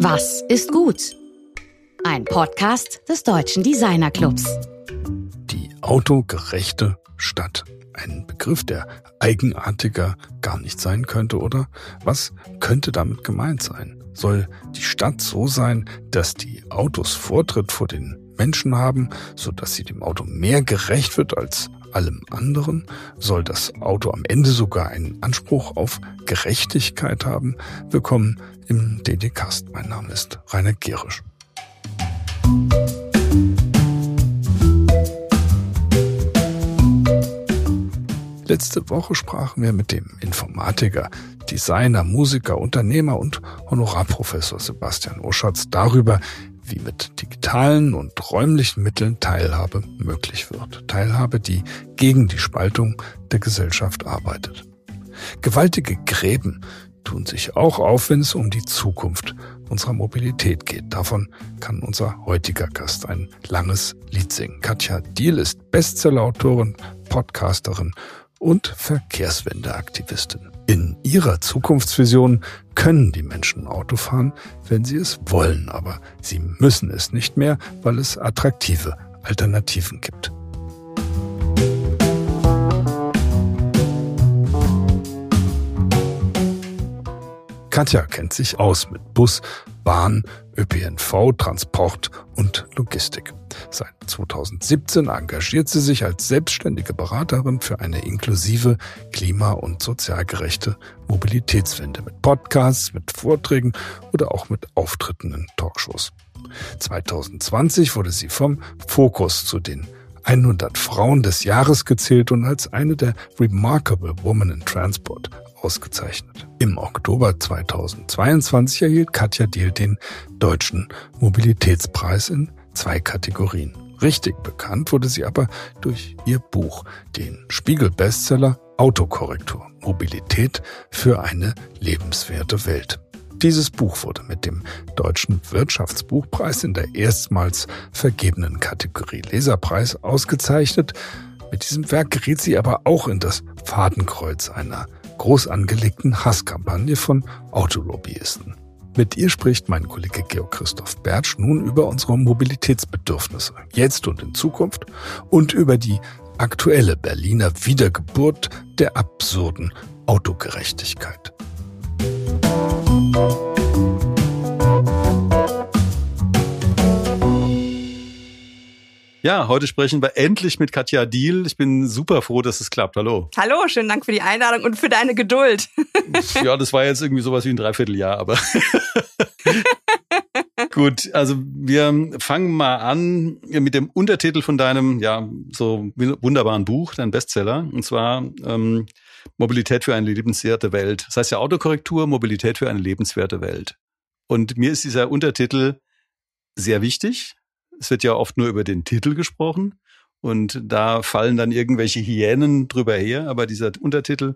Was ist gut? Ein Podcast des Deutschen Designer Clubs. Die autogerechte Stadt. Ein Begriff, der eigenartiger gar nicht sein könnte, oder? Was könnte damit gemeint sein? Soll die Stadt so sein, dass die Autos Vortritt vor den Menschen haben, so dass sie dem Auto mehr gerecht wird als allem anderen? Soll das Auto am Ende sogar einen Anspruch auf Gerechtigkeit haben? Willkommen im DD-Cast. Mein Name ist Rainer Gerisch. Letzte Woche sprachen wir mit dem Informatiker, Designer, Musiker, Unternehmer und Honorarprofessor Sebastian Oschatz darüber, wie mit digitalen und räumlichen Mitteln Teilhabe möglich wird. Teilhabe, die gegen die Spaltung der Gesellschaft arbeitet. Gewaltige Gräben tun sich auch auf, wenn es um die Zukunft unserer Mobilität geht. Davon kann unser heutiger Gast ein langes Lied singen. Katja Diel ist Bestsellerautorin, Podcasterin und Verkehrswendeaktivistin. In ihrer Zukunftsvision können die Menschen Auto fahren, wenn sie es wollen, aber sie müssen es nicht mehr, weil es attraktive Alternativen gibt. Katja kennt sich aus mit Bus, Bahn, ÖPNV, Transport und Logistik. Seit 2017 engagiert sie sich als selbstständige Beraterin für eine inklusive, klima- und sozial gerechte Mobilitätswende mit Podcasts, mit Vorträgen oder auch mit Auftritten in Talkshows. 2020 wurde sie vom Fokus zu den 100 Frauen des Jahres gezählt und als eine der Remarkable Women in Transport ausgezeichnet. Im Oktober 2022 erhielt Katja Diel den Deutschen Mobilitätspreis in zwei Kategorien. Richtig bekannt wurde sie aber durch ihr Buch, den Spiegel-Bestseller Autokorrektur Mobilität für eine lebenswerte Welt. Dieses Buch wurde mit dem Deutschen Wirtschaftsbuchpreis in der erstmals vergebenen Kategorie Leserpreis ausgezeichnet. Mit diesem Werk geriet sie aber auch in das Fadenkreuz einer groß angelegten Hasskampagne von Autolobbyisten. Mit ihr spricht mein Kollege Georg Christoph Bertsch nun über unsere Mobilitätsbedürfnisse, jetzt und in Zukunft, und über die aktuelle Berliner Wiedergeburt der absurden Autogerechtigkeit. Ja, heute sprechen wir endlich mit Katja Diel. Ich bin super froh, dass es klappt. Hallo. Hallo, schönen Dank für die Einladung und für deine Geduld. ja, das war jetzt irgendwie sowas wie ein Dreivierteljahr, aber. Gut, also wir fangen mal an mit dem Untertitel von deinem, ja, so wunderbaren Buch, dein Bestseller, und zwar ähm, Mobilität für eine lebenswerte Welt. Das heißt ja Autokorrektur, Mobilität für eine lebenswerte Welt. Und mir ist dieser Untertitel sehr wichtig, es wird ja oft nur über den Titel gesprochen und da fallen dann irgendwelche Hyänen drüber her, aber dieser Untertitel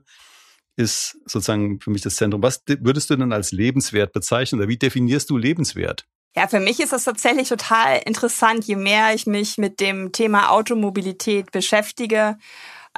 ist sozusagen für mich das Zentrum. Was würdest du denn als lebenswert bezeichnen oder wie definierst du lebenswert? Ja, für mich ist das tatsächlich total interessant, je mehr ich mich mit dem Thema Automobilität beschäftige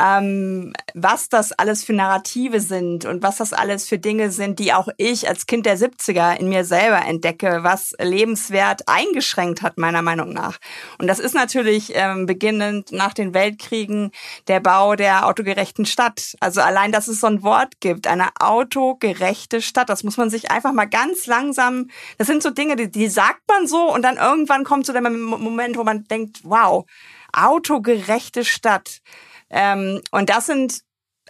ähm, was das alles für Narrative sind und was das alles für Dinge sind, die auch ich als Kind der 70er in mir selber entdecke, was lebenswert eingeschränkt hat, meiner Meinung nach. Und das ist natürlich ähm, beginnend nach den Weltkriegen der Bau der autogerechten Stadt. Also allein, dass es so ein Wort gibt, eine autogerechte Stadt, das muss man sich einfach mal ganz langsam, das sind so Dinge, die, die sagt man so und dann irgendwann kommt so der Moment, wo man denkt, wow, autogerechte Stadt. Ähm, und das sind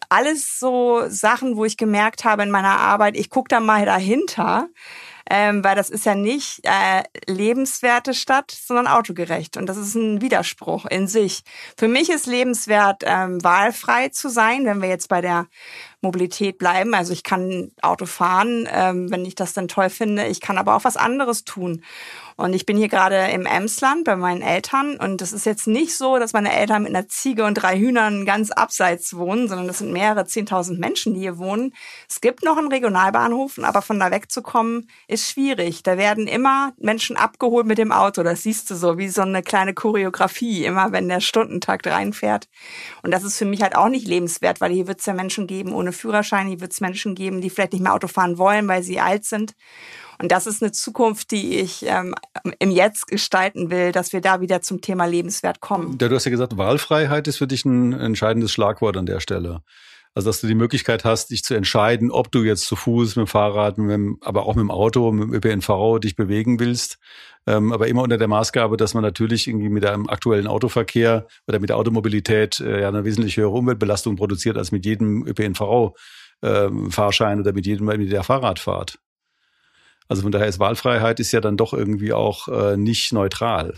alles so Sachen, wo ich gemerkt habe in meiner Arbeit, ich gucke da mal dahinter, ähm, weil das ist ja nicht äh, lebenswerte Stadt, sondern autogerecht. Und das ist ein Widerspruch in sich. Für mich ist lebenswert, ähm, wahlfrei zu sein, wenn wir jetzt bei der Mobilität bleiben. Also ich kann Auto fahren, ähm, wenn ich das dann toll finde. Ich kann aber auch was anderes tun. Und ich bin hier gerade im Emsland bei meinen Eltern. Und das ist jetzt nicht so, dass meine Eltern mit einer Ziege und drei Hühnern ganz abseits wohnen, sondern das sind mehrere zehntausend Menschen, die hier wohnen. Es gibt noch einen Regionalbahnhof, aber von da wegzukommen ist schwierig. Da werden immer Menschen abgeholt mit dem Auto. Das siehst du so wie so eine kleine Choreografie, immer wenn der Stundentakt reinfährt. Und das ist für mich halt auch nicht lebenswert, weil hier wird es ja Menschen geben ohne Führerschein, hier wird es Menschen geben, die vielleicht nicht mehr Auto fahren wollen, weil sie alt sind. Und das ist eine Zukunft, die ich ähm, im Jetzt gestalten will, dass wir da wieder zum Thema Lebenswert kommen. Ja, du hast ja gesagt, Wahlfreiheit ist für dich ein entscheidendes Schlagwort an der Stelle. Also, dass du die Möglichkeit hast, dich zu entscheiden, ob du jetzt zu Fuß, mit dem Fahrrad, mit dem, aber auch mit dem Auto, mit dem ÖPNV dich bewegen willst. Ähm, aber immer unter der Maßgabe, dass man natürlich irgendwie mit einem aktuellen Autoverkehr oder mit der Automobilität äh, ja eine wesentlich höhere Umweltbelastung produziert als mit jedem ÖPNV-Fahrschein ähm, oder mit jedem mit der Fahrradfahrt. Also von daher ist Wahlfreiheit ist ja dann doch irgendwie auch äh, nicht neutral.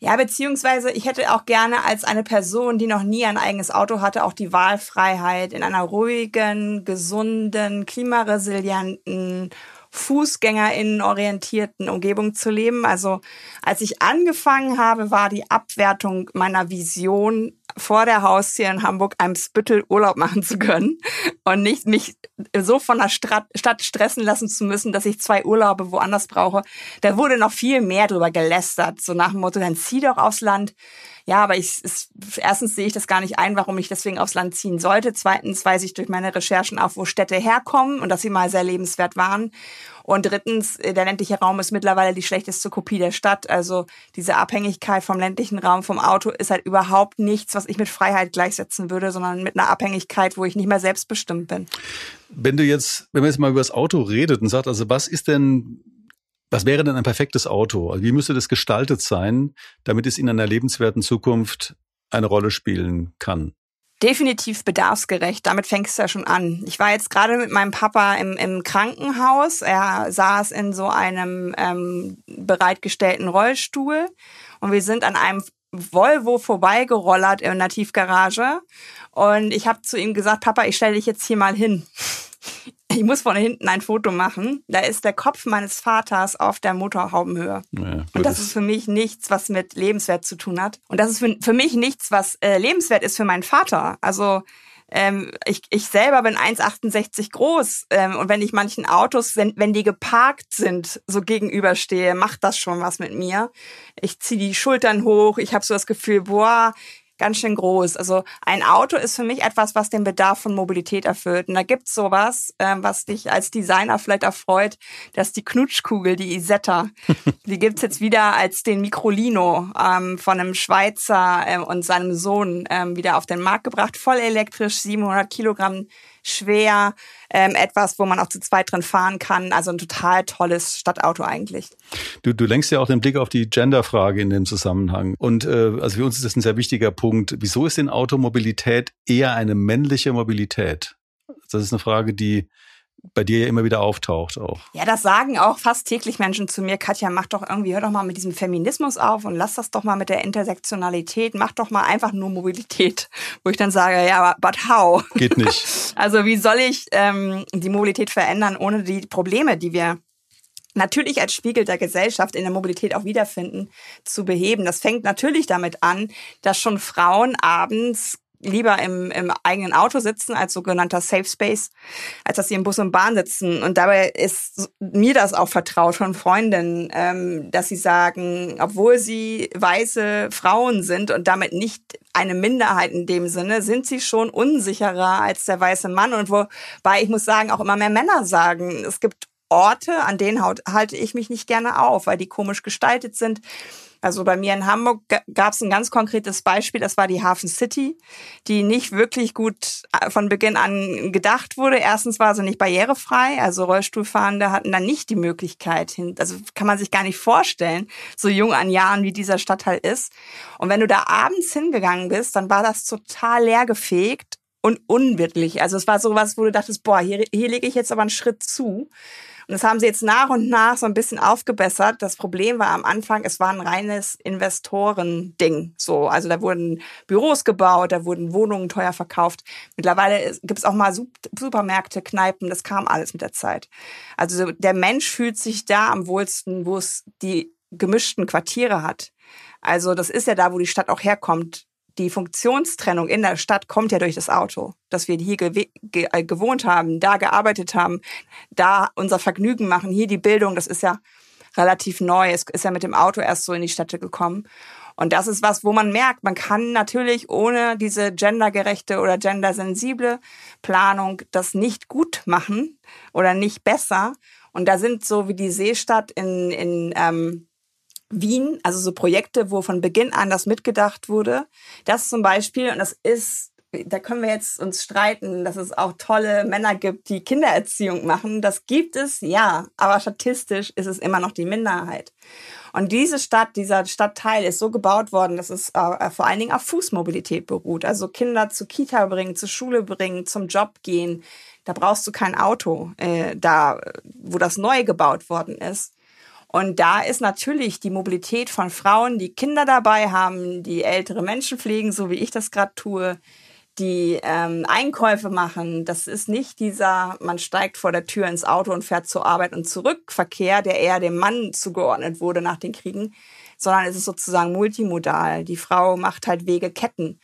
Ja, beziehungsweise ich hätte auch gerne als eine Person, die noch nie ein eigenes Auto hatte, auch die Wahlfreiheit in einer ruhigen, gesunden, klimaresilienten FußgängerInnen orientierten Umgebung zu leben. Also als ich angefangen habe, war die Abwertung meiner Vision vor der Haustür in Hamburg einem Spüttel Urlaub machen zu können und nicht mich so von der Stadt stressen lassen zu müssen, dass ich zwei Urlaube woanders brauche. Da wurde noch viel mehr drüber gelästert, so nach dem Motto, dann zieh doch aufs Land. Ja, aber ich, es, erstens sehe ich das gar nicht ein, warum ich deswegen aufs Land ziehen sollte. Zweitens weiß ich durch meine Recherchen auch, wo Städte herkommen und dass sie mal sehr lebenswert waren. Und drittens, äh, der ländliche Raum ist mittlerweile die schlechteste Kopie der Stadt. Also diese Abhängigkeit vom ländlichen Raum, vom Auto ist halt überhaupt nichts, was ich mit Freiheit gleichsetzen würde, sondern mit einer Abhängigkeit, wo ich nicht mehr selbstbestimmt bin. Wenn du jetzt, wenn man jetzt mal über das Auto redet und sagt, also was ist denn was wäre denn ein perfektes Auto? Also wie müsste das gestaltet sein, damit es in einer lebenswerten Zukunft eine Rolle spielen kann? Definitiv bedarfsgerecht. Damit fängst du ja schon an. Ich war jetzt gerade mit meinem Papa im, im Krankenhaus. Er saß in so einem ähm, bereitgestellten Rollstuhl und wir sind an einem Volvo vorbeigerollert in der Tiefgarage. Und ich habe zu ihm gesagt, Papa, ich stelle dich jetzt hier mal hin ich muss von hinten ein Foto machen. Da ist der Kopf meines Vaters auf der Motorhaubenhöhe. Ja, und das ist für mich nichts, was mit lebenswert zu tun hat. Und das ist für, für mich nichts, was äh, lebenswert ist für meinen Vater. Also ähm, ich, ich selber bin 1,68 groß ähm, und wenn ich manchen Autos, wenn, wenn die geparkt sind, so gegenüberstehe, macht das schon was mit mir. Ich ziehe die Schultern hoch, ich habe so das Gefühl, boah, ganz schön groß. Also ein Auto ist für mich etwas, was den Bedarf von Mobilität erfüllt. Und da gibt's sowas, ähm, was dich als Designer vielleicht erfreut, dass die Knutschkugel, die Isetta, die gibt's jetzt wieder als den Microlino ähm, von einem Schweizer ähm, und seinem Sohn ähm, wieder auf den Markt gebracht. Voll elektrisch, 700 Kilogramm schwer, ähm, etwas, wo man auch zu zweit drin fahren kann. Also ein total tolles Stadtauto eigentlich. Du, du lenkst ja auch den Blick auf die Genderfrage in dem Zusammenhang. Und äh, also für uns ist das ein sehr wichtiger Punkt. Wieso ist denn Automobilität eher eine männliche Mobilität? Das ist eine Frage, die bei dir ja immer wieder auftaucht auch. Ja, das sagen auch fast täglich Menschen zu mir, Katja, mach doch irgendwie, hör doch mal mit diesem Feminismus auf und lass das doch mal mit der Intersektionalität, mach doch mal einfach nur Mobilität. Wo ich dann sage, ja, but how? Geht nicht. also wie soll ich ähm, die Mobilität verändern, ohne die Probleme, die wir natürlich als Spiegel der Gesellschaft in der Mobilität auch wiederfinden, zu beheben. Das fängt natürlich damit an, dass schon Frauen abends lieber im, im eigenen Auto sitzen als sogenannter Safe Space, als dass sie im Bus und Bahn sitzen. Und dabei ist mir das auch vertraut von Freundinnen, ähm, dass sie sagen, obwohl sie weiße Frauen sind und damit nicht eine Minderheit in dem Sinne, sind sie schon unsicherer als der weiße Mann. Und wobei ich muss sagen, auch immer mehr Männer sagen, es gibt Orte, an denen halte ich mich nicht gerne auf, weil die komisch gestaltet sind also bei mir in Hamburg gab es ein ganz konkretes Beispiel, das war die Hafen City, die nicht wirklich gut äh, von Beginn an gedacht wurde. Erstens war sie nicht barrierefrei, also Rollstuhlfahrende hatten dann nicht die Möglichkeit hin, also kann man sich gar nicht vorstellen, so jung an Jahren wie dieser Stadtteil ist. Und wenn du da abends hingegangen bist, dann war das total leergefegt und unwirtlich. Also es war sowas, wo du dachtest, boah, hier, hier lege ich jetzt aber einen Schritt zu. Und das haben sie jetzt nach und nach so ein bisschen aufgebessert. Das Problem war am Anfang, es war ein reines Investorending. So, also da wurden Büros gebaut, da wurden Wohnungen teuer verkauft. Mittlerweile gibt es auch mal Supermärkte, Kneipen, das kam alles mit der Zeit. Also der Mensch fühlt sich da am wohlsten, wo es die gemischten Quartiere hat. Also das ist ja da, wo die Stadt auch herkommt die Funktionstrennung in der Stadt kommt ja durch das Auto, dass wir hier ge ge äh, gewohnt haben, da gearbeitet haben, da unser Vergnügen machen, hier die Bildung, das ist ja relativ neu. Es ist ja mit dem Auto erst so in die Städte gekommen. Und das ist was, wo man merkt, man kann natürlich ohne diese gendergerechte oder gendersensible Planung das nicht gut machen oder nicht besser. Und da sind so wie die Seestadt in, in ähm, Wien, also so Projekte, wo von Beginn an das mitgedacht wurde. Das zum Beispiel, und das ist da können wir jetzt uns streiten, dass es auch tolle Männer gibt, die Kindererziehung machen. Das gibt es, ja, aber statistisch ist es immer noch die Minderheit. Und diese Stadt, dieser Stadtteil ist so gebaut worden, dass es äh, vor allen Dingen auf Fußmobilität beruht. Also Kinder zur Kita bringen, zur Schule bringen, zum Job gehen. Da brauchst du kein Auto, äh, da, wo das neu gebaut worden ist. Und da ist natürlich die Mobilität von Frauen, die Kinder dabei haben, die ältere Menschen pflegen, so wie ich das gerade tue, die ähm, Einkäufe machen. Das ist nicht dieser, man steigt vor der Tür ins Auto und fährt zur Arbeit und zurück Verkehr, der eher dem Mann zugeordnet wurde nach den Kriegen, sondern es ist sozusagen multimodal. Die Frau macht halt Wege Ketten.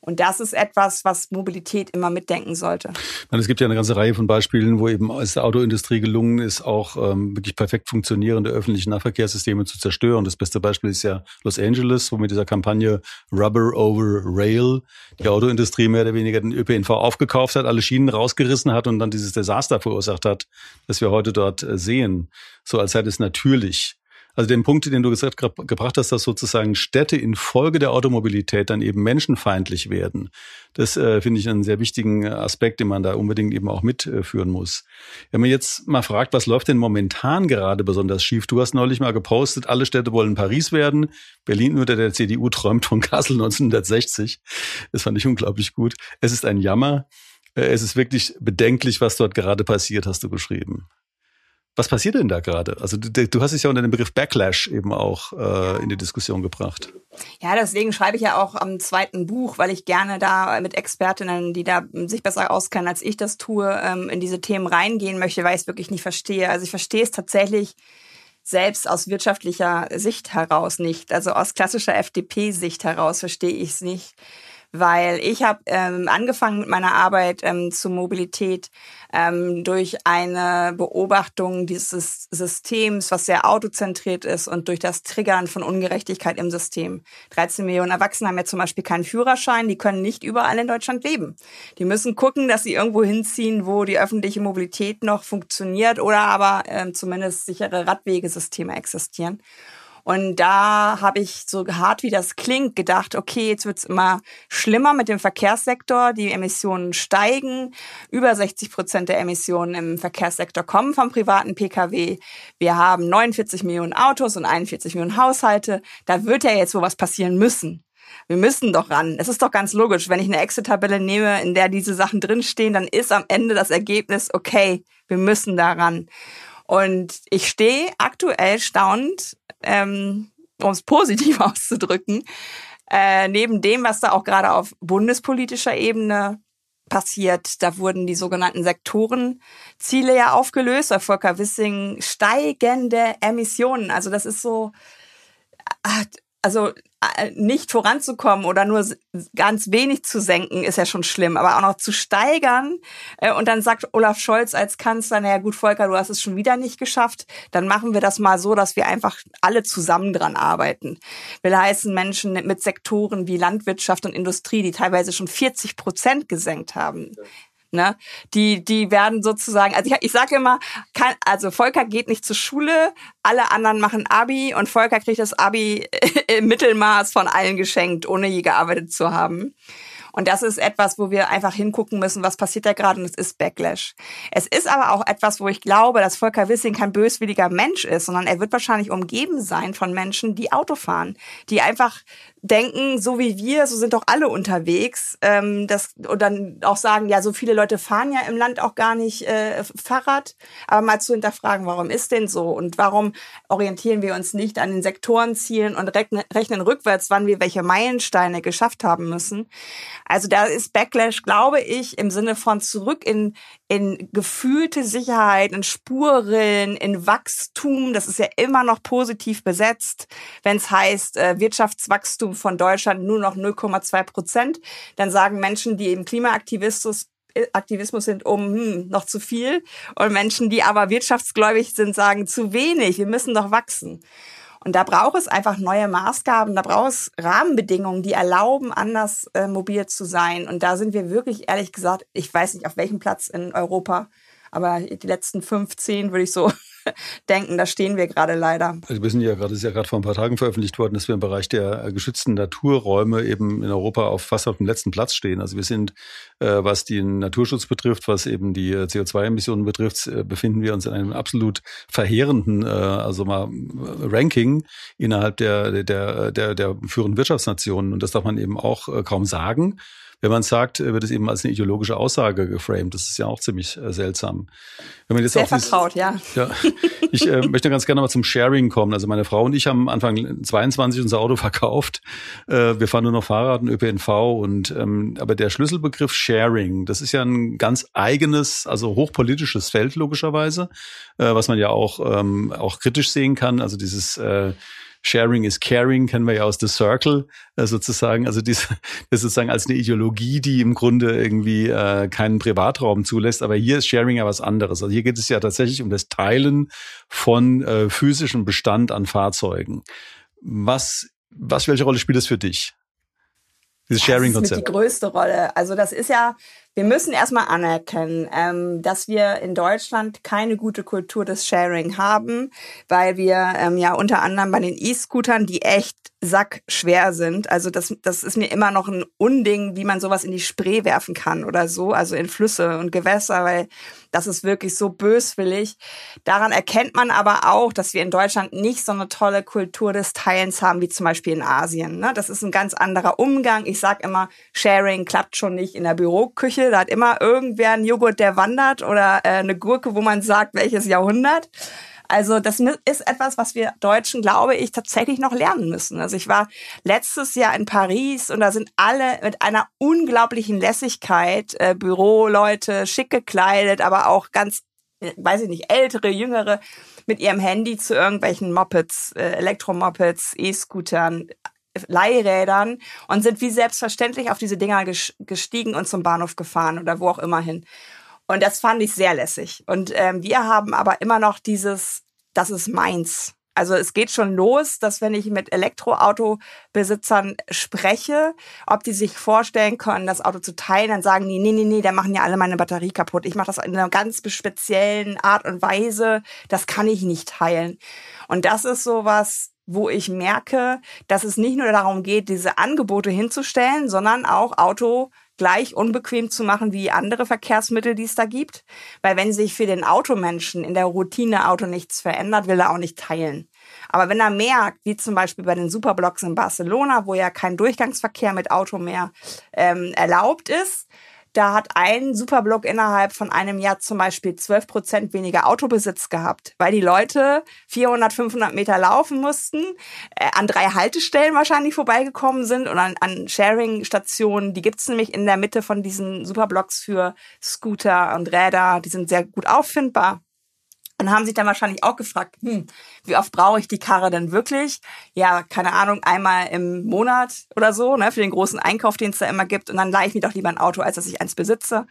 Und das ist etwas, was Mobilität immer mitdenken sollte. Es gibt ja eine ganze Reihe von Beispielen, wo eben es der Autoindustrie gelungen ist, auch ähm, wirklich perfekt funktionierende öffentliche Nahverkehrssysteme zu zerstören. Das beste Beispiel ist ja Los Angeles, wo mit dieser Kampagne Rubber over Rail die Autoindustrie mehr oder weniger den ÖPNV aufgekauft hat, alle Schienen rausgerissen hat und dann dieses Desaster verursacht hat, das wir heute dort äh, sehen. So als sei es natürlich also den Punkt, den du gesagt, gebracht hast, dass sozusagen Städte infolge der Automobilität dann eben menschenfeindlich werden, das äh, finde ich einen sehr wichtigen Aspekt, den man da unbedingt eben auch mitführen muss. Wenn man jetzt mal fragt, was läuft denn momentan gerade besonders schief? Du hast neulich mal gepostet, alle Städte wollen Paris werden. Berlin unter der CDU träumt von Kassel 1960. Das fand ich unglaublich gut. Es ist ein Jammer. Äh, es ist wirklich bedenklich, was dort gerade passiert, hast du geschrieben. Was passiert denn da gerade? Also du, du hast es ja unter dem Begriff Backlash eben auch äh, in die Diskussion gebracht. Ja, deswegen schreibe ich ja auch am zweiten Buch, weil ich gerne da mit Expertinnen, die da sich besser auskennen, als ich das tue, ähm, in diese Themen reingehen möchte, weil ich es wirklich nicht verstehe. Also ich verstehe es tatsächlich selbst aus wirtschaftlicher Sicht heraus nicht. Also aus klassischer FDP-Sicht heraus verstehe ich es nicht weil ich habe ähm, angefangen mit meiner Arbeit ähm, zur Mobilität ähm, durch eine Beobachtung dieses Systems, was sehr autozentriert ist und durch das Triggern von Ungerechtigkeit im System. 13 Millionen Erwachsene haben ja zum Beispiel keinen Führerschein, die können nicht überall in Deutschland leben. Die müssen gucken, dass sie irgendwo hinziehen, wo die öffentliche Mobilität noch funktioniert oder aber ähm, zumindest sichere Radwegesysteme existieren. Und da habe ich so hart wie das klingt gedacht, okay, jetzt wird's immer schlimmer mit dem Verkehrssektor, die Emissionen steigen, über 60 Prozent der Emissionen im Verkehrssektor kommen vom privaten Pkw. Wir haben 49 Millionen Autos und 41 Millionen Haushalte. Da wird ja jetzt sowas passieren müssen. Wir müssen doch ran. Es ist doch ganz logisch, wenn ich eine Exit-Tabelle nehme, in der diese Sachen drinstehen, dann ist am Ende das Ergebnis, okay, wir müssen da ran. Und ich stehe aktuell staunend, ähm, um es positiv auszudrücken, äh, neben dem, was da auch gerade auf bundespolitischer Ebene passiert. Da wurden die sogenannten Sektorenziele ja aufgelöst. Bei Volker Wissing steigende Emissionen. Also das ist so, äh, also nicht voranzukommen oder nur ganz wenig zu senken, ist ja schon schlimm, aber auch noch zu steigern. Äh, und dann sagt Olaf Scholz als Kanzler, naja gut, Volker, du hast es schon wieder nicht geschafft, dann machen wir das mal so, dass wir einfach alle zusammen dran arbeiten. Will heißen Menschen mit Sektoren wie Landwirtschaft und Industrie, die teilweise schon 40 Prozent gesenkt haben. Ne? Die, die werden sozusagen, also ich, ich sage immer, kann, also Volker geht nicht zur Schule, alle anderen machen Abi und Volker kriegt das Abi im Mittelmaß von allen geschenkt, ohne je gearbeitet zu haben. Und das ist etwas, wo wir einfach hingucken müssen, was passiert da gerade und es ist Backlash. Es ist aber auch etwas, wo ich glaube, dass Volker Wissing kein böswilliger Mensch ist, sondern er wird wahrscheinlich umgeben sein von Menschen, die Auto fahren, die einfach denken, so wie wir, so sind doch alle unterwegs. Ähm, das, und dann auch sagen, ja, so viele Leute fahren ja im Land auch gar nicht äh, Fahrrad. Aber mal zu hinterfragen, warum ist denn so? Und warum orientieren wir uns nicht an den Sektorenzielen und rechnen, rechnen rückwärts, wann wir welche Meilensteine geschafft haben müssen? Also da ist Backlash, glaube ich, im Sinne von zurück in, in gefühlte Sicherheit, in Spuren, in Wachstum. Das ist ja immer noch positiv besetzt, wenn es heißt, äh, Wirtschaftswachstum von Deutschland nur noch 0,2 Prozent. Dann sagen Menschen, die im Klimaaktivismus äh, Aktivismus sind um hm, noch zu viel und Menschen, die aber wirtschaftsgläubig sind, sagen zu wenig. Wir müssen doch wachsen. Und da braucht es einfach neue Maßgaben, da braucht es Rahmenbedingungen, die erlauben, anders äh, mobil zu sein. Und da sind wir wirklich, ehrlich gesagt, ich weiß nicht, auf welchem Platz in Europa, aber die letzten 15 würde ich so denken. Da stehen wir gerade leider. Also wir sind ja gerade, ist ja gerade vor ein paar Tagen veröffentlicht worden, dass wir im Bereich der äh, geschützten Naturräume eben in Europa auf fast auf dem letzten Platz stehen. Also wir sind, äh, was den Naturschutz betrifft, was eben die äh, CO2-Emissionen betrifft, äh, befinden wir uns in einem absolut verheerenden, äh, also mal Ranking innerhalb der, der, der, der führenden Wirtschaftsnationen. Und das darf man eben auch äh, kaum sagen. Wenn man sagt, wird es eben als eine ideologische Aussage geframed. Das ist ja auch ziemlich äh, seltsam. Wenn man jetzt Sehr vertraut, dieses, ja. ja. Ich äh, möchte ganz gerne mal zum Sharing kommen. Also meine Frau und ich haben Anfang 22 unser Auto verkauft. Äh, wir fahren nur noch Fahrrad und ÖPNV. Und ähm, aber der Schlüsselbegriff Sharing, das ist ja ein ganz eigenes, also hochpolitisches Feld logischerweise, äh, was man ja auch ähm, auch kritisch sehen kann. Also dieses äh, Sharing is Caring kennen wir ja aus The Circle äh, sozusagen. Also diese, das sozusagen als eine Ideologie, die im Grunde irgendwie äh, keinen Privatraum zulässt. Aber hier ist Sharing ja was anderes. Also hier geht es ja tatsächlich um das Teilen von äh, physischem Bestand an Fahrzeugen. Was, was, welche Rolle spielt das für dich? Dieses Sharing-Konzept. Das ist die größte Rolle. Also das ist ja wir müssen erstmal anerkennen, ähm, dass wir in Deutschland keine gute Kultur des Sharing haben, weil wir ähm, ja unter anderem bei den E-Scootern, die echt sackschwer sind, also das, das ist mir immer noch ein Unding, wie man sowas in die Spree werfen kann oder so, also in Flüsse und Gewässer, weil das ist wirklich so böswillig. Daran erkennt man aber auch, dass wir in Deutschland nicht so eine tolle Kultur des Teilens haben, wie zum Beispiel in Asien. Ne? Das ist ein ganz anderer Umgang. Ich sag immer, Sharing klappt schon nicht in der Büroküche, da hat immer irgendwer einen Joghurt, der wandert oder äh, eine Gurke, wo man sagt, welches Jahrhundert. Also das ist etwas, was wir Deutschen, glaube ich, tatsächlich noch lernen müssen. Also ich war letztes Jahr in Paris und da sind alle mit einer unglaublichen Lässigkeit, äh, Büroleute, schick gekleidet, aber auch ganz, äh, weiß ich nicht, ältere, jüngere, mit ihrem Handy zu irgendwelchen Mopeds, äh, Elektromopeds, E-Scootern Leihrädern und sind wie selbstverständlich auf diese Dinger gestiegen und zum Bahnhof gefahren oder wo auch immer hin. Und das fand ich sehr lässig. Und ähm, wir haben aber immer noch dieses, das ist meins. Also es geht schon los, dass wenn ich mit Elektroautobesitzern spreche, ob die sich vorstellen können, das Auto zu teilen, dann sagen die, nee, nee, nee, da machen ja alle meine Batterie kaputt. Ich mache das in einer ganz speziellen Art und Weise. Das kann ich nicht teilen. Und das ist so was, wo ich merke, dass es nicht nur darum geht, diese Angebote hinzustellen, sondern auch Auto gleich unbequem zu machen wie andere Verkehrsmittel, die es da gibt. Weil wenn sich für den Automenschen in der Routine Auto nichts verändert, will er auch nicht teilen. Aber wenn er merkt, wie zum Beispiel bei den Superblocks in Barcelona, wo ja kein Durchgangsverkehr mit Auto mehr ähm, erlaubt ist, da hat ein Superblock innerhalb von einem Jahr zum Beispiel 12 Prozent weniger Autobesitz gehabt, weil die Leute 400, 500 Meter laufen mussten, äh, an drei Haltestellen wahrscheinlich vorbeigekommen sind und an, an Sharing-Stationen. Die gibt's nämlich in der Mitte von diesen Superblocks für Scooter und Räder. Die sind sehr gut auffindbar und haben sich dann wahrscheinlich auch gefragt, hm, wie oft brauche ich die Karre denn wirklich? Ja, keine Ahnung, einmal im Monat oder so, ne, für den großen Einkauf, den es da immer gibt. Und dann leihe ich mir doch lieber ein Auto, als dass ich eins besitze.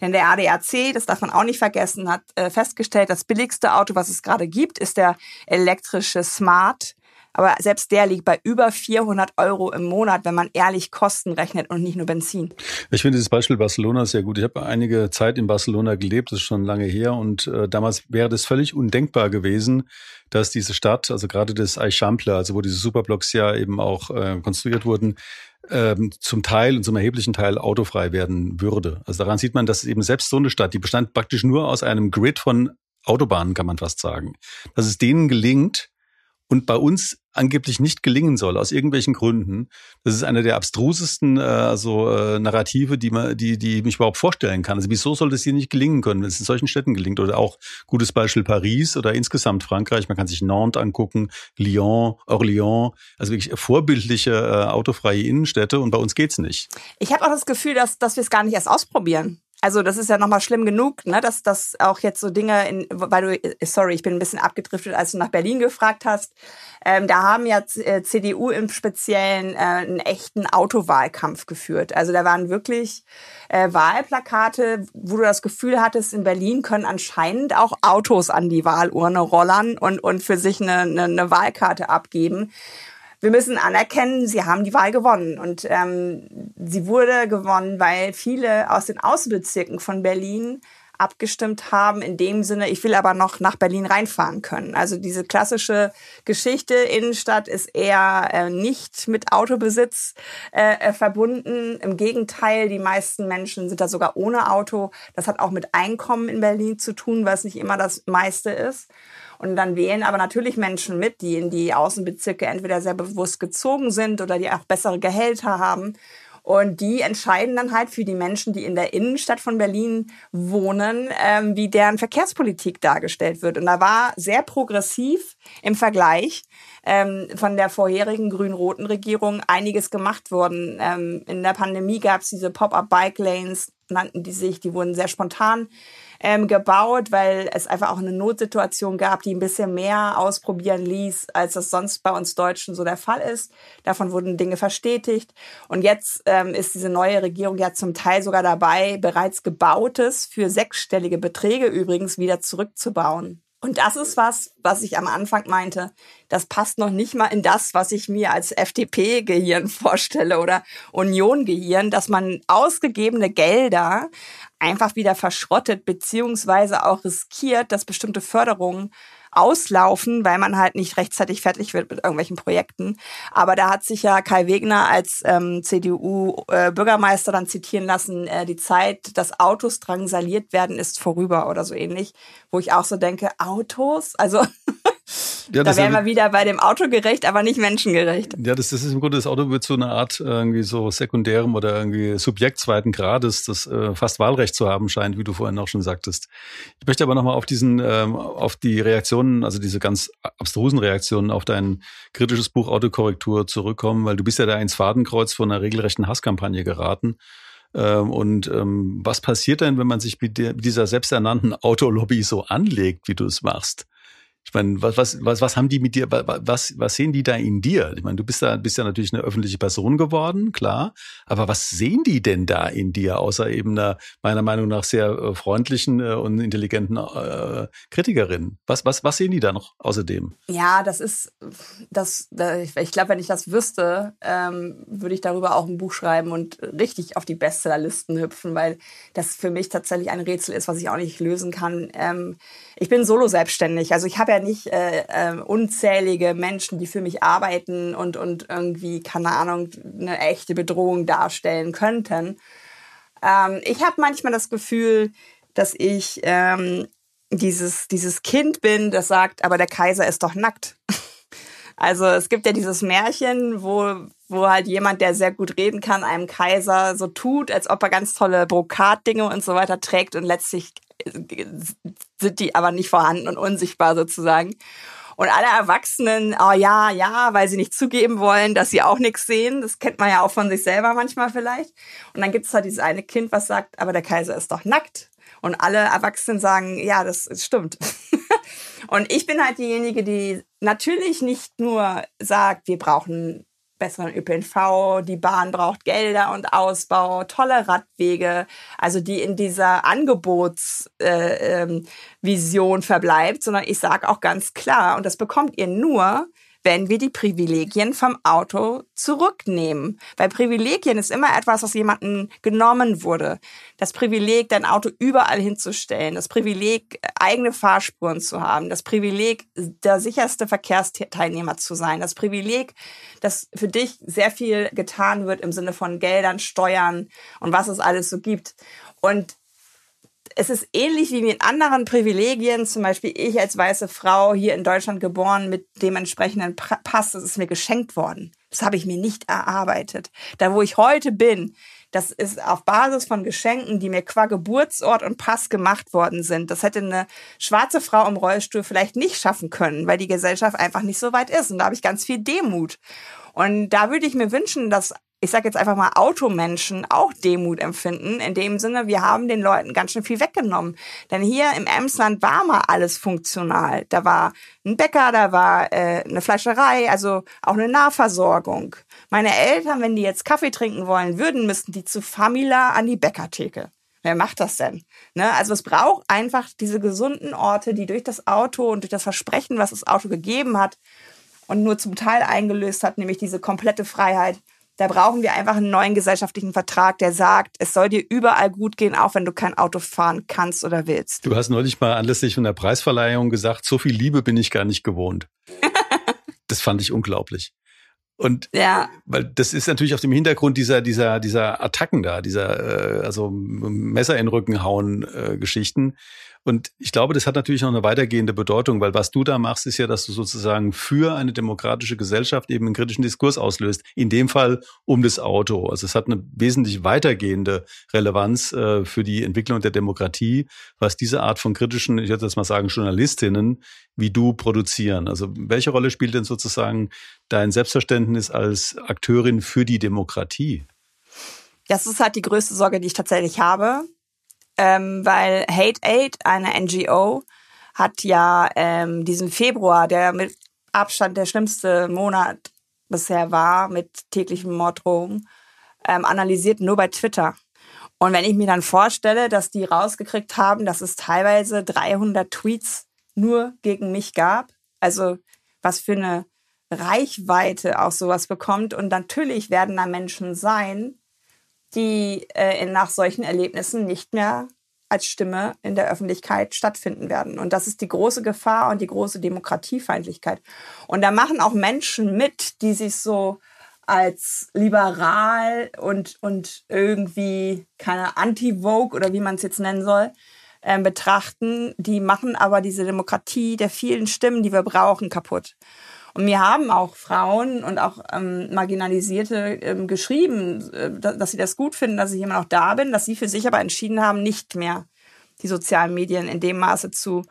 Denn der ADAC, das darf man auch nicht vergessen, hat äh, festgestellt, das billigste Auto, was es gerade gibt, ist der elektrische Smart. Aber selbst der liegt bei über 400 Euro im Monat, wenn man ehrlich Kosten rechnet und nicht nur Benzin. Ich finde dieses Beispiel Barcelona sehr gut. Ich habe einige Zeit in Barcelona gelebt, das ist schon lange her. Und äh, damals wäre das völlig undenkbar gewesen, dass diese Stadt, also gerade das Eixample, also wo diese Superblocks ja eben auch äh, konstruiert wurden, ähm, zum Teil und zum erheblichen Teil autofrei werden würde. Also daran sieht man, dass eben selbst so eine Stadt, die bestand praktisch nur aus einem Grid von Autobahnen, kann man fast sagen, dass es denen gelingt, und bei uns angeblich nicht gelingen soll, aus irgendwelchen Gründen. Das ist eine der abstrusesten äh, also, äh, Narrative, die, man, die, die ich überhaupt vorstellen kann. Also wieso soll das hier nicht gelingen können, wenn es in solchen Städten gelingt? Oder auch gutes Beispiel Paris oder insgesamt Frankreich. Man kann sich Nantes angucken, Lyon, Orléans, also wirklich vorbildliche äh, autofreie Innenstädte und bei uns geht's nicht. Ich habe auch das Gefühl, dass, dass wir es gar nicht erst ausprobieren also das ist ja nochmal schlimm genug, ne, dass das auch jetzt so Dinge, in, weil du, äh, sorry, ich bin ein bisschen abgedriftet, als du nach Berlin gefragt hast. Ähm, da haben ja äh, CDU im Speziellen äh, einen echten Autowahlkampf geführt. Also da waren wirklich äh, Wahlplakate, wo du das Gefühl hattest, in Berlin können anscheinend auch Autos an die Wahlurne rollern und, und für sich eine, eine, eine Wahlkarte abgeben wir müssen anerkennen, sie haben die Wahl gewonnen. Und ähm, sie wurde gewonnen, weil viele aus den Außenbezirken von Berlin abgestimmt haben, in dem Sinne, ich will aber noch nach Berlin reinfahren können. Also diese klassische Geschichte, Innenstadt ist eher äh, nicht mit Autobesitz äh, äh, verbunden. Im Gegenteil, die meisten Menschen sind da sogar ohne Auto. Das hat auch mit Einkommen in Berlin zu tun, was nicht immer das meiste ist. Und dann wählen aber natürlich Menschen mit, die in die Außenbezirke entweder sehr bewusst gezogen sind oder die auch bessere Gehälter haben. Und die entscheiden dann halt für die Menschen, die in der Innenstadt von Berlin wohnen, ähm, wie deren Verkehrspolitik dargestellt wird. Und da war sehr progressiv im Vergleich ähm, von der vorherigen grün-roten Regierung einiges gemacht worden. Ähm, in der Pandemie gab es diese Pop-up-Bike-Lanes, nannten die sich, die wurden sehr spontan ähm, gebaut, weil es einfach auch eine Notsituation gab, die ein bisschen mehr ausprobieren ließ, als das sonst bei uns Deutschen so der Fall ist. Davon wurden Dinge verstetigt. Und jetzt ähm, ist diese neue Regierung ja zum Teil sogar dabei, bereits gebautes für sechsstellige Beträge übrigens wieder zurückzubauen. Und das ist was, was ich am Anfang meinte. Das passt noch nicht mal in das, was ich mir als FDP-Gehirn vorstelle oder Union-Gehirn, dass man ausgegebene Gelder einfach wieder verschrottet, beziehungsweise auch riskiert, dass bestimmte Förderungen auslaufen, weil man halt nicht rechtzeitig fertig wird mit irgendwelchen Projekten. Aber da hat sich ja Kai Wegner als ähm, CDU-Bürgermeister äh, dann zitieren lassen, äh, die Zeit, dass Autos drangsaliert werden, ist vorüber oder so ähnlich. Wo ich auch so denke, Autos? Also Ja, da wären wir wieder bei dem Autogerecht, aber nicht menschengerecht. Ja, das, das ist im Grunde, das Auto wird so eine Art irgendwie so sekundärem oder irgendwie Subjekt zweiten Grades, das äh, fast Wahlrecht zu haben scheint, wie du vorhin auch schon sagtest. Ich möchte aber nochmal auf diesen, ähm, auf die Reaktionen, also diese ganz abstrusen Reaktionen auf dein kritisches Buch Autokorrektur zurückkommen, weil du bist ja da ins Fadenkreuz von einer regelrechten Hasskampagne geraten. Ähm, und ähm, was passiert denn, wenn man sich mit dieser selbsternannten Autolobby so anlegt, wie du es machst? Ich meine, was, was, was, was haben die mit dir, was, was sehen die da in dir? Ich meine, du bist da, bist ja natürlich eine öffentliche Person geworden, klar. Aber was sehen die denn da in dir, außer eben einer, meiner Meinung nach, sehr äh, freundlichen äh, und intelligenten äh, Kritikerin? Was, was, was sehen die da noch außerdem? Ja, das ist, das, ich glaube, wenn ich das wüsste, ähm, würde ich darüber auch ein Buch schreiben und richtig auf die Bestsellerlisten hüpfen, weil das für mich tatsächlich ein Rätsel ist, was ich auch nicht lösen kann. Ähm, ich bin solo selbstständig, also ich habe ja nicht äh, äh, unzählige Menschen, die für mich arbeiten und, und irgendwie, keine Ahnung, eine echte Bedrohung darstellen könnten. Ähm, ich habe manchmal das Gefühl, dass ich ähm, dieses, dieses Kind bin, das sagt, aber der Kaiser ist doch nackt. Also es gibt ja dieses Märchen, wo, wo halt jemand, der sehr gut reden kann, einem Kaiser so tut, als ob er ganz tolle Brokatdinge und so weiter trägt und letztlich sind die aber nicht vorhanden und unsichtbar sozusagen. Und alle Erwachsenen, oh ja, ja, weil sie nicht zugeben wollen, dass sie auch nichts sehen. Das kennt man ja auch von sich selber manchmal vielleicht. Und dann gibt es halt dieses eine Kind, was sagt, aber der Kaiser ist doch nackt. Und alle Erwachsenen sagen, ja, das, das stimmt. und ich bin halt diejenige, die natürlich nicht nur sagt, wir brauchen besseren ÖPNV, die Bahn braucht Gelder und Ausbau, tolle Radwege, also die in dieser Angebotsvision äh, ähm, verbleibt, sondern ich sage auch ganz klar, und das bekommt ihr nur, wenn wir die Privilegien vom Auto zurücknehmen. Weil Privilegien ist immer etwas, was jemandem genommen wurde. Das Privileg, dein Auto überall hinzustellen, das Privileg, eigene Fahrspuren zu haben, das Privileg, der sicherste Verkehrsteilnehmer zu sein, das Privileg, dass für dich sehr viel getan wird im Sinne von Geldern, Steuern und was es alles so gibt. Und es ist ähnlich wie mit anderen Privilegien, zum Beispiel ich als weiße Frau hier in Deutschland geboren mit dem entsprechenden Pass, das ist mir geschenkt worden. Das habe ich mir nicht erarbeitet. Da, wo ich heute bin, das ist auf Basis von Geschenken, die mir qua Geburtsort und Pass gemacht worden sind. Das hätte eine schwarze Frau im Rollstuhl vielleicht nicht schaffen können, weil die Gesellschaft einfach nicht so weit ist. Und da habe ich ganz viel Demut. Und da würde ich mir wünschen, dass ich sage jetzt einfach mal Automenschen auch Demut empfinden. In dem Sinne, wir haben den Leuten ganz schön viel weggenommen. Denn hier im Emsland war mal alles funktional. Da war ein Bäcker, da war äh, eine Fleischerei, also auch eine Nahversorgung. Meine Eltern, wenn die jetzt Kaffee trinken wollen würden, müssten die zu Famila an die Bäckertheke. Wer macht das denn? Ne? Also es braucht einfach diese gesunden Orte, die durch das Auto und durch das Versprechen, was das Auto gegeben hat und nur zum Teil eingelöst hat, nämlich diese komplette Freiheit, Da brauchen wir einfach einen neuen gesellschaftlichen Vertrag, der sagt, es soll dir überall gut gehen, auch wenn du kein Auto fahren kannst oder willst. Du hast neulich mal anlässlich von der Preisverleihung gesagt, so viel Liebe bin ich gar nicht gewohnt. das fand ich unglaublich. Und ja. weil das ist natürlich auf dem Hintergrund dieser dieser dieser Attacken da, dieser äh, also Messer in den Rücken hauen äh, Geschichten. Und ich glaube, das hat natürlich noch eine weitergehende Bedeutung, weil was du da machst, ist ja, dass du sozusagen für eine demokratische Gesellschaft eben einen kritischen Diskurs auslöst. In dem Fall um das Auto. Also es hat eine wesentlich weitergehende Relevanz äh, für die Entwicklung der Demokratie, was diese Art von kritischen, ich würde jetzt mal sagen, Journalistinnen wie du produzieren. Also welche Rolle spielt denn sozusagen dein Selbstverständnis als Akteurin für die Demokratie? Das ist halt die größte Sorge, die ich tatsächlich habe ähm, weil Hate Aid, eine NGO, hat ja ähm, diesen Februar, der mit Abstand der schlimmste Monat bisher war, mit täglichen Morddrohungen, ähm, analysiert nur bei Twitter. Und wenn ich mir dann vorstelle, dass die rausgekriegt haben, dass es teilweise 300 Tweets nur gegen mich gab, also was für eine Reichweite auch sowas bekommt. Und natürlich werden da Menschen sein, die äh, nach solchen Erlebnissen nicht mehr als Stimme in der Öffentlichkeit stattfinden werden. Und das ist die große Gefahr und die große Demokratiefeindlichkeit. Und da machen auch Menschen mit, die sich so als liberal und, und irgendwie keine Anti-Vogue oder wie man es jetzt nennen soll, äh, betrachten. Die machen aber diese Demokratie der vielen Stimmen, die wir brauchen, kaputt. Und mir haben auch Frauen und auch ähm, Marginalisierte ähm, geschrieben, äh, dass sie das gut finden, dass ich immer noch da bin, dass sie für sich aber entschieden haben, nicht mehr die sozialen Medien in dem Maße zu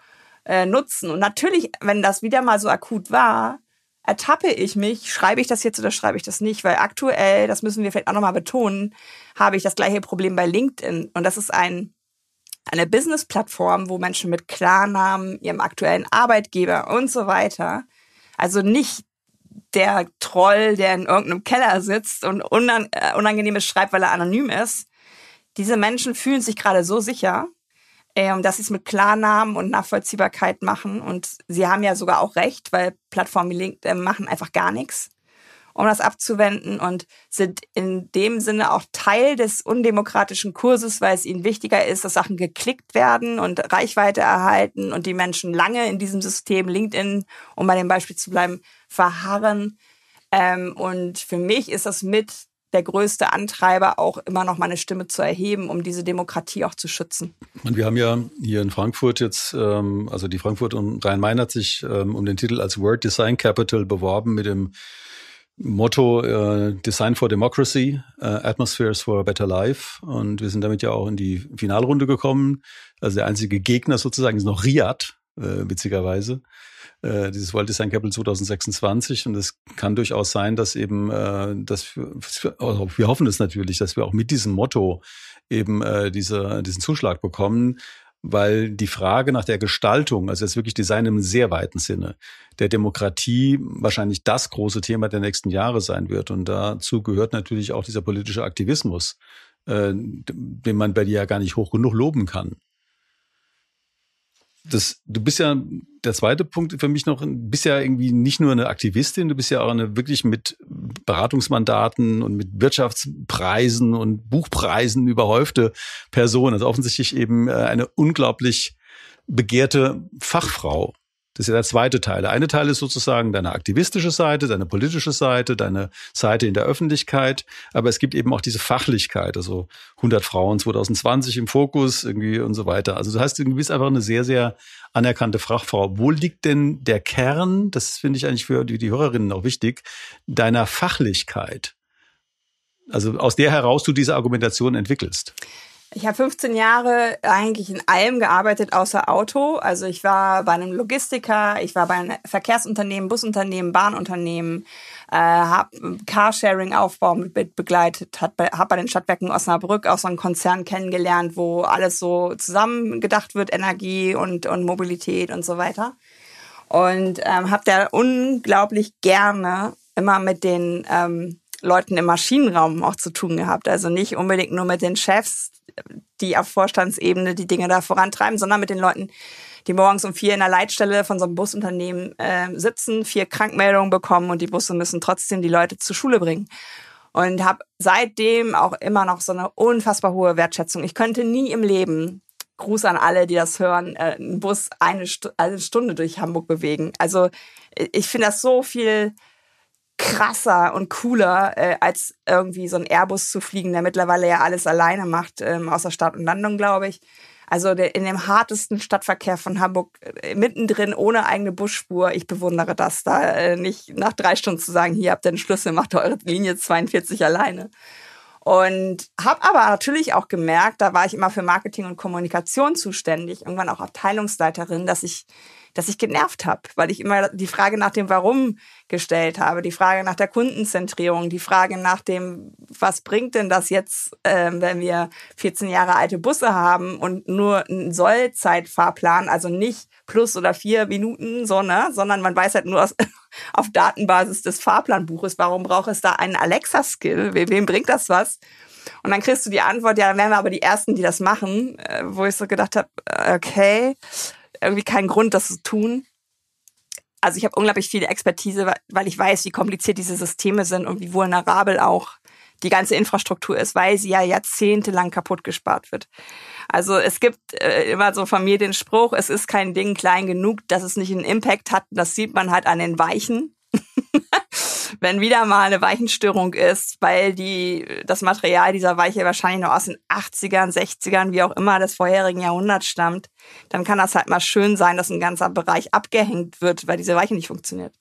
äh, nutzen. Und natürlich, wenn das wieder mal so akut war, ertappe ich mich, schreibe ich das jetzt oder schreibe ich das nicht, weil aktuell, das müssen wir vielleicht auch nochmal betonen, habe ich das gleiche Problem bei LinkedIn. Und das ist ein eine Business-Plattform, wo Menschen mit Klarnamen, ihrem aktuellen Arbeitgeber und so weiter also nicht der Troll, der in irgendeinem Keller sitzt und äh, unangenehmes schreibt, weil er anonym ist. Diese Menschen fühlen sich gerade so sicher, ähm, dass sie es mit Klarnamen und Nachvollziehbarkeit machen. Und sie haben ja sogar auch recht, weil Plattformen LinkedIn machen einfach gar nichts um das abzuwenden und sind in dem Sinne auch Teil des undemokratischen Kurses, weil es ihnen wichtiger ist, dass Sachen geklickt werden und Reichweite erhalten und die Menschen lange in diesem System LinkedIn, um bei dem Beispiel zu bleiben, verharren. Ähm, und für mich ist das mit der größte Antreiber, auch immer noch mal eine Stimme zu erheben, um diese Demokratie auch zu schützen. Und wir haben ja hier in Frankfurt jetzt, ähm, also die Frankfurt und Rhein-Main hat sich ähm, um den Titel als World Design Capital beworben mit dem Motto äh, Design for Democracy, äh, Atmospheres for a Better Life. Und wir sind damit ja auch in die Finalrunde gekommen. Also der einzige Gegner sozusagen ist noch Riyadh, äh, witzigerweise. Äh, dieses World Design Capital 2026. Und es kann durchaus sein, dass eben, äh, dass wir, also wir hoffen es natürlich, dass wir auch mit diesem Motto eben äh, diese, diesen Zuschlag bekommen weil die Frage nach der Gestaltung, also jetzt wirklich Design im sehr weiten Sinne, der Demokratie wahrscheinlich das große Thema der nächsten Jahre sein wird. Und dazu gehört natürlich auch dieser politische Aktivismus, äh, den man bei dir ja gar nicht hoch genug loben kann. Das, du bist ja, der zweite Punkt für mich noch, bist ja irgendwie nicht nur eine Aktivistin, du bist ja auch eine wirklich mit Beratungsmandaten und mit Wirtschaftspreisen und Buchpreisen überhäufte Person. Also offensichtlich eben äh, eine unglaublich begehrte Fachfrau. Das ist ja der zweite Teil. Der eine Teil ist sozusagen deine aktivistische Seite, deine politische Seite, deine Seite in der Öffentlichkeit. Aber es gibt eben auch diese Fachlichkeit, also 100 Frauen 2020 im Fokus irgendwie und so weiter. Also das heißt, du bist einfach eine sehr, sehr anerkannte Fachfrau. Wo liegt denn der Kern, das finde ich eigentlich für die, die Hörerinnen auch wichtig, deiner Fachlichkeit? Also aus der heraus du diese Argumentation entwickelst. Ich habe 15 Jahre eigentlich in allem gearbeitet, außer Auto. Also ich war bei einem Logistiker, ich war bei einem Verkehrsunternehmen, Busunternehmen, Bahnunternehmen, äh, habe Carsharing-Aufbau mit begleitet, habe bei den Stadtwerken Osnabrück auch so einen Konzern kennengelernt, wo alles so zusammen gedacht wird, Energie und, und Mobilität und so weiter. Und ähm, habe da unglaublich gerne immer mit den ähm, Leuten im Maschinenraum auch zu tun gehabt. Also nicht unbedingt nur mit den Chefs, die auf Vorstandsebene die Dinge da vorantreiben, sondern mit den Leuten, die morgens um vier in der Leitstelle von so einem Busunternehmen äh, sitzen, vier Krankmeldungen bekommen und die Busse müssen trotzdem die Leute zur Schule bringen. und habe seitdem auch immer noch so eine unfassbar hohe Wertschätzung. Ich könnte nie im Leben Gruß an alle, die das hören, äh, einen Bus eine, St eine Stunde durch Hamburg bewegen. Also ich finde das so viel krasser und cooler, äh, als irgendwie so ein Airbus zu fliegen, der mittlerweile ja alles alleine macht, ähm, außer Start und Landung, glaube ich. Also der, in dem hartesten Stadtverkehr von Hamburg, äh, mittendrin, ohne eigene Busspur. Ich bewundere das, da äh, nicht nach drei Stunden zu sagen, hier habt ihr den Schlüssel, macht eure Linie 42 alleine. Und habe aber natürlich auch gemerkt, da war ich immer für Marketing und Kommunikation zuständig, irgendwann auch Abteilungsleiterin, dass ich dass ich genervt habe, weil ich immer die Frage nach dem Warum gestellt habe, die Frage nach der Kundenzentrierung, die Frage nach dem, was bringt denn das jetzt, äh, wenn wir 14 Jahre alte Busse haben und nur einen Sollzeitfahrplan, also nicht plus oder vier Minuten, so, ne, sondern man weiß halt nur aus, auf Datenbasis des Fahrplanbuches, warum braucht es da einen Alexa-Skill? Wem bringt das was? Und dann kriegst du die Antwort, ja, dann wären wir aber die Ersten, die das machen, äh, wo ich so gedacht habe, äh, okay, irgendwie keinen Grund, das zu tun. Also ich habe unglaublich viel Expertise, weil ich weiß, wie kompliziert diese Systeme sind und wie vulnerabel auch die ganze Infrastruktur ist, weil sie ja jahrzehntelang kaputt gespart wird. Also es gibt äh, immer so von mir den Spruch, es ist kein Ding klein genug, dass es nicht einen Impact hat. Das sieht man halt an den Weichen. wenn wieder mal eine Weichenstörung ist, weil die, das Material dieser Weiche wahrscheinlich noch aus den 80ern, 60ern, wie auch immer des vorherigen Jahrhunderts stammt, dann kann das halt mal schön sein, dass ein ganzer Bereich abgehängt wird, weil diese Weiche nicht funktioniert.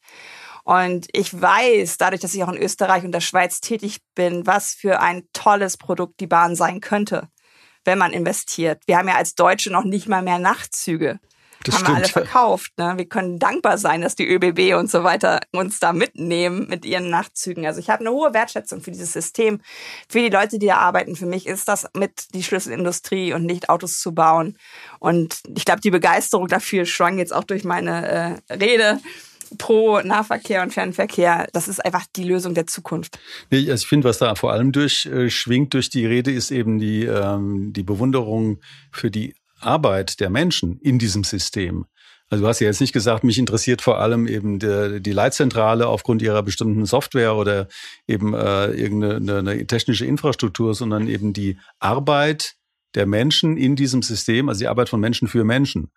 Und ich weiß, dadurch, dass ich auch in Österreich und der Schweiz tätig bin, was für ein tolles Produkt die Bahn sein könnte, wenn man investiert. Wir haben ja als Deutsche noch nicht mal mehr Nachtzüge. Das haben stimmt, wir alle verkauft. Ne? Wir können dankbar sein, dass die ÖBB und so weiter uns da mitnehmen mit ihren Nachtzügen. Also ich habe eine hohe Wertschätzung für dieses System, für die Leute, die da arbeiten. Für mich ist das mit die Schlüsselindustrie und nicht Autos zu bauen. Und ich glaube, die Begeisterung dafür schwang jetzt auch durch meine äh, Rede pro Nahverkehr und Fernverkehr. Das ist einfach die Lösung der Zukunft. Nee, also ich finde, was da vor allem durchschwingt durch die Rede, ist eben die, ähm, die Bewunderung für die Arbeit der Menschen in diesem System. Also du hast ja jetzt nicht gesagt, mich interessiert vor allem eben die, die Leitzentrale aufgrund ihrer bestimmten Software oder eben äh, irgendeine eine technische Infrastruktur, sondern eben die Arbeit der Menschen in diesem System, also die Arbeit von Menschen für Menschen.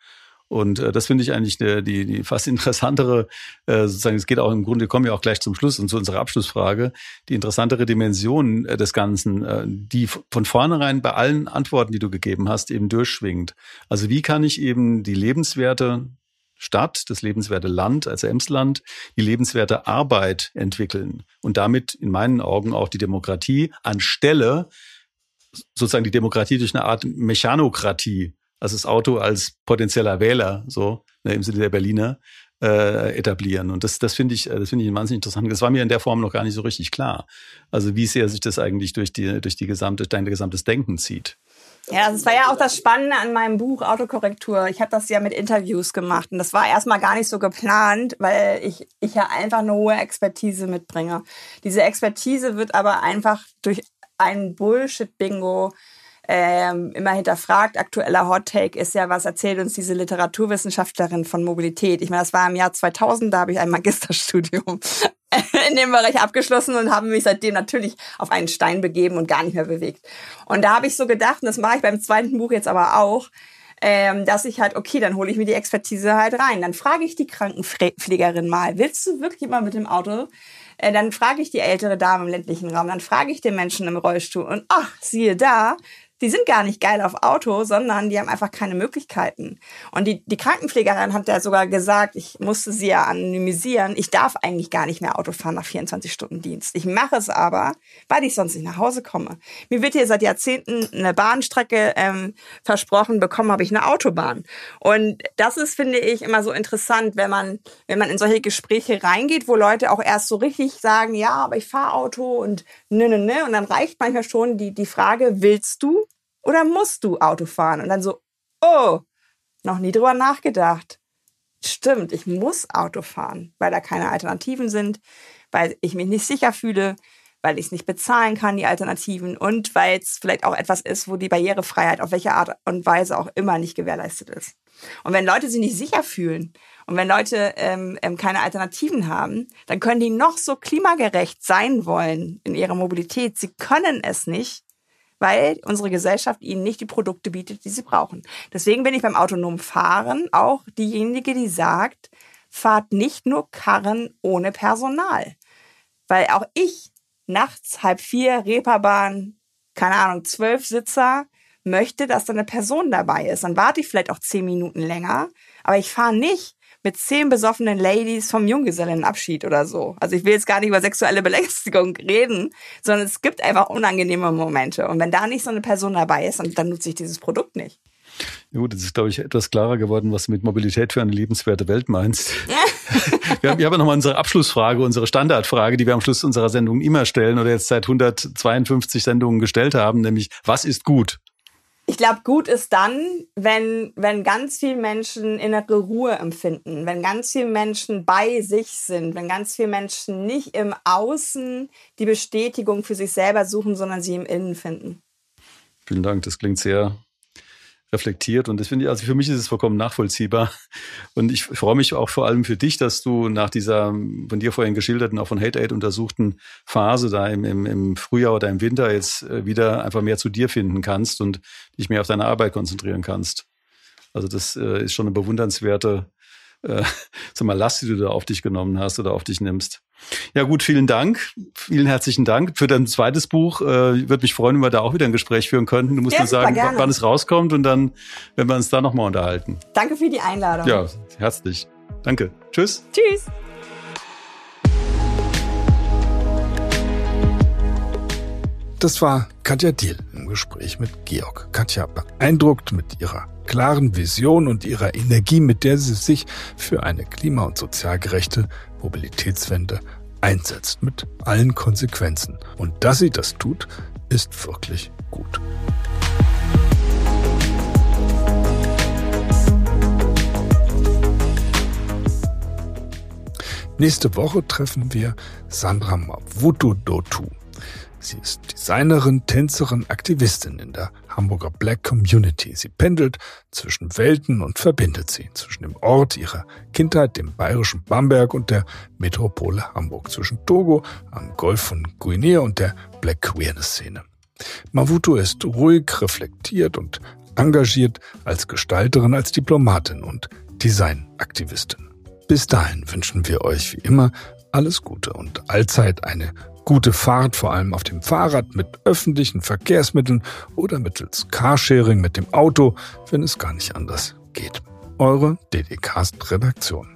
Und äh, das finde ich eigentlich die, die, die fast interessantere, äh, sozusagen, es geht auch im Grunde, kommen wir auch gleich zum Schluss und zu unserer Abschlussfrage, die interessantere Dimension äh, des Ganzen, äh, die von vornherein bei allen Antworten, die du gegeben hast, eben durchschwingt. Also wie kann ich eben die lebenswerte Stadt, das lebenswerte Land, also Emsland, die lebenswerte Arbeit entwickeln und damit in meinen Augen auch die Demokratie anstelle sozusagen die Demokratie durch eine Art Mechanokratie also das Auto als potenzieller Wähler, so ne, im Sinne der Berliner, äh, etablieren. Und das, das finde ich, das ich wahnsinnig interessant. Das war mir in der Form noch gar nicht so richtig klar. Also wie sehr sich das eigentlich durch die, durch die gesamte, dein gesamtes Denken zieht. Ja, das war ja auch das Spannende an meinem Buch Autokorrektur. Ich habe das ja mit Interviews gemacht und das war erstmal gar nicht so geplant, weil ich, ich ja einfach eine hohe Expertise mitbringe. Diese Expertise wird aber einfach durch ein Bullshit-Bingo ähm, immer hinterfragt. Aktueller Hot Take ist ja, was erzählt uns diese Literaturwissenschaftlerin von Mobilität? Ich meine, das war im Jahr 2000, da habe ich ein Magisterstudium in dem Bereich abgeschlossen und habe mich seitdem natürlich auf einen Stein begeben und gar nicht mehr bewegt. Und da habe ich so gedacht, und das mache ich beim zweiten Buch jetzt aber auch, ähm, dass ich halt, okay, dann hole ich mir die Expertise halt rein. Dann frage ich die Krankenpflegerin mal, willst du wirklich immer mit dem Auto? Äh, dann frage ich die ältere Dame im ländlichen Raum, dann frage ich den Menschen im Rollstuhl und ach, siehe da, die sind gar nicht geil auf Auto, sondern die haben einfach keine Möglichkeiten. Und die, die Krankenpflegerin hat ja sogar gesagt, ich musste sie ja anonymisieren, ich darf eigentlich gar nicht mehr Auto fahren nach 24 Stunden Dienst. Ich mache es aber, weil ich sonst nicht nach Hause komme. Mir wird hier seit Jahrzehnten eine Bahnstrecke ähm, versprochen, bekommen habe ich eine Autobahn. Und das ist, finde ich, immer so interessant, wenn man, wenn man in solche Gespräche reingeht, wo Leute auch erst so richtig sagen, ja, aber ich fahre Auto und ne, ne, ne. Und dann reicht manchmal schon die, die Frage, willst du? Oder musst du Auto fahren? Und dann so, oh, noch nie drüber nachgedacht. Stimmt, ich muss Auto fahren, weil da keine Alternativen sind, weil ich mich nicht sicher fühle, weil ich es nicht bezahlen kann, die Alternativen, und weil es vielleicht auch etwas ist, wo die Barrierefreiheit auf welche Art und Weise auch immer nicht gewährleistet ist. Und wenn Leute sich nicht sicher fühlen Und wenn Leute ähm, ähm, keine Alternativen haben, dann können die noch so klimagerecht sein wollen in ihrer Mobilität. Sie können es nicht, weil unsere Gesellschaft ihnen nicht die Produkte bietet, die sie brauchen. Deswegen bin ich beim autonomen Fahren auch diejenige, die sagt, fahrt nicht nur Karren ohne Personal. Weil auch ich nachts halb vier, Reeperbahn, keine Ahnung, zwölf Sitzer, möchte, dass da eine Person dabei ist. Dann warte ich vielleicht auch zehn Minuten länger, aber ich fahre nicht mit zehn besoffenen Ladies vom Junggesellenabschied oder so. Also ich will jetzt gar nicht über sexuelle Belästigung reden, sondern es gibt einfach unangenehme Momente. Und wenn da nicht so eine Person dabei ist, dann nutze ich dieses Produkt nicht. Ja, gut, es ist, glaube ich, etwas klarer geworden, was du mit Mobilität für eine lebenswerte Welt meinst. wir, haben, wir haben nochmal unsere Abschlussfrage, unsere Standardfrage, die wir am Schluss unserer Sendung immer stellen oder jetzt seit 152 Sendungen gestellt haben, nämlich, was ist gut? Ich glaube, gut ist dann, wenn, wenn ganz viele Menschen innere Ruhe empfinden, wenn ganz viele Menschen bei sich sind, wenn ganz viele Menschen nicht im Außen die Bestätigung für sich selber suchen, sondern sie im Innen finden. Vielen Dank, das klingt sehr reflektiert und das finde ich, also für mich ist es vollkommen nachvollziehbar und ich freue mich auch vor allem für dich, dass du nach dieser von dir vorhin geschilderten, auch von Hate Aid untersuchten Phase da im, im, im Frühjahr oder im Winter jetzt äh, wieder einfach mehr zu dir finden kannst und dich mehr auf deine Arbeit konzentrieren kannst. Also das äh, ist schon eine bewundernswerte äh, sag mal, Last, die du da auf dich genommen hast oder auf dich nimmst. Ja gut, vielen Dank. Vielen herzlichen Dank für dein zweites Buch. Äh, Würde mich freuen, wenn wir da auch wieder ein Gespräch führen könnten. Du musst ja, nur sagen, gerne. wann es rauskommt und dann werden wir uns da nochmal unterhalten. Danke für die Einladung. Ja, herzlich. Danke. Tschüss. Tschüss. Das war Katja Diel im Gespräch mit Georg. Katja beeindruckt mit ihrer klaren Vision und ihrer Energie, mit der sie sich für eine klima- und sozial gerechte Mobilitätswende einsetzt, mit allen Konsequenzen. Und dass sie das tut, ist wirklich gut. Nächste Woche treffen wir Sandra Mavuto Dotu. Sie ist Designerin, Tänzerin, Aktivistin in der Hamburger Black Community. Sie pendelt zwischen Welten und verbindet sie zwischen dem Ort ihrer Kindheit, dem bayerischen Bamberg und der Metropole Hamburg, zwischen Togo am Golf von Guinea und der Black Queerness-Szene. Mavuto ist ruhig, reflektiert und engagiert als Gestalterin, als Diplomatin und Designaktivistin. Bis dahin wünschen wir euch wie immer alles Gute und allzeit eine Gute Fahrt vor allem auf dem Fahrrad mit öffentlichen Verkehrsmitteln oder mittels Carsharing mit dem Auto, wenn es gar nicht anders geht. Eure DDcast Redaktion.